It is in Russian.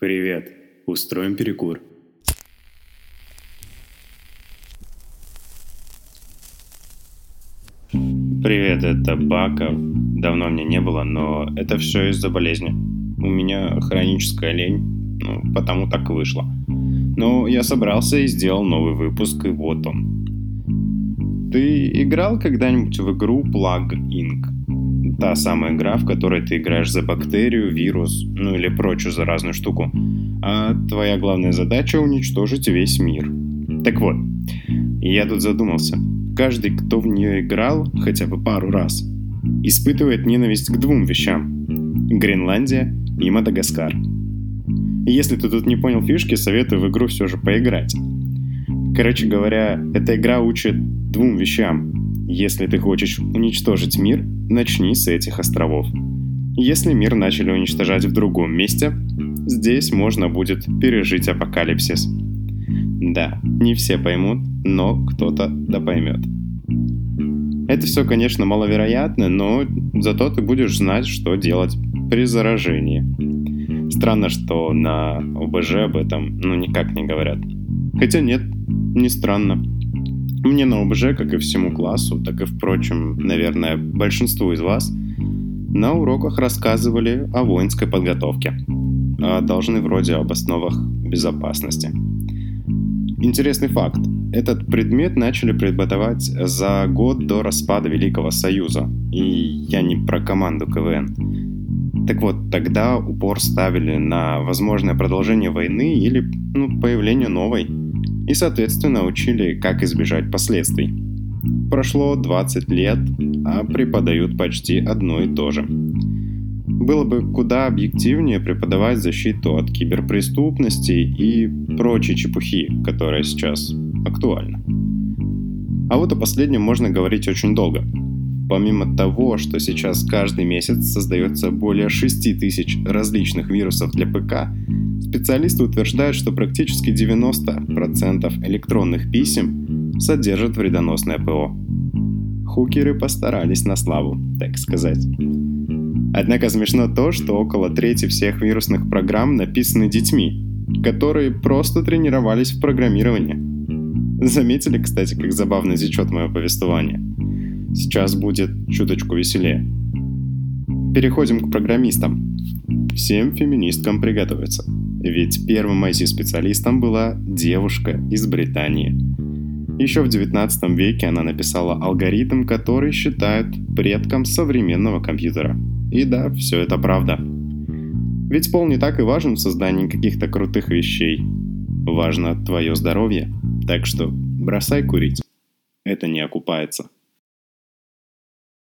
Привет. Устроим перекур. Привет, это Баков. Давно мне не было, но это все из-за болезни. У меня хроническая лень, ну, потому так и вышло. Но я собрался и сделал новый выпуск, и вот он. Ты играл когда-нибудь в игру Plug Inc? Та самая игра, в которой ты играешь за бактерию, вирус, ну или прочую заразную штуку. А твоя главная задача уничтожить весь мир. Так вот, я тут задумался. Каждый, кто в нее играл хотя бы пару раз, испытывает ненависть к двум вещам. Гренландия и Мадагаскар. Если ты тут не понял фишки, советую в игру все же поиграть. Короче говоря, эта игра учит двум вещам. Если ты хочешь уничтожить мир, начни с этих островов. Если мир начали уничтожать в другом месте, здесь можно будет пережить апокалипсис. Да, не все поймут, но кто-то да поймет. Это все, конечно, маловероятно, но зато ты будешь знать, что делать при заражении. Странно, что на ОБЖ об этом ну никак не говорят. Хотя нет, не странно. Мне на ОБЖ, как и всему классу, так и, впрочем, наверное, большинству из вас, на уроках рассказывали о воинской подготовке. А должны вроде об основах безопасности. Интересный факт. Этот предмет начали преподавать за год до распада Великого Союза. И я не про команду КВН. Так вот, тогда упор ставили на возможное продолжение войны или ну, появление новой – и, соответственно, учили, как избежать последствий. Прошло 20 лет, а преподают почти одно и то же. Было бы куда объективнее преподавать защиту от киберпреступности и прочей чепухи, которая сейчас актуальна. А вот о последнем можно говорить очень долго. Помимо того, что сейчас каждый месяц создается более 6 тысяч различных вирусов для ПК, Специалисты утверждают, что практически 90% электронных писем содержат вредоносное ПО. Хукеры постарались на славу, так сказать. Однако смешно то, что около трети всех вирусных программ написаны детьми, которые просто тренировались в программировании. Заметили, кстати, как забавно зечет мое повествование? Сейчас будет чуточку веселее. Переходим к программистам. Всем феминисткам приготовиться. Ведь первым IT-специалистом была девушка из Британии. Еще в 19 веке она написала алгоритм, который считают предком современного компьютера. И да, все это правда. Ведь пол не так и важен в создании каких-то крутых вещей. Важно твое здоровье. Так что бросай курить. Это не окупается.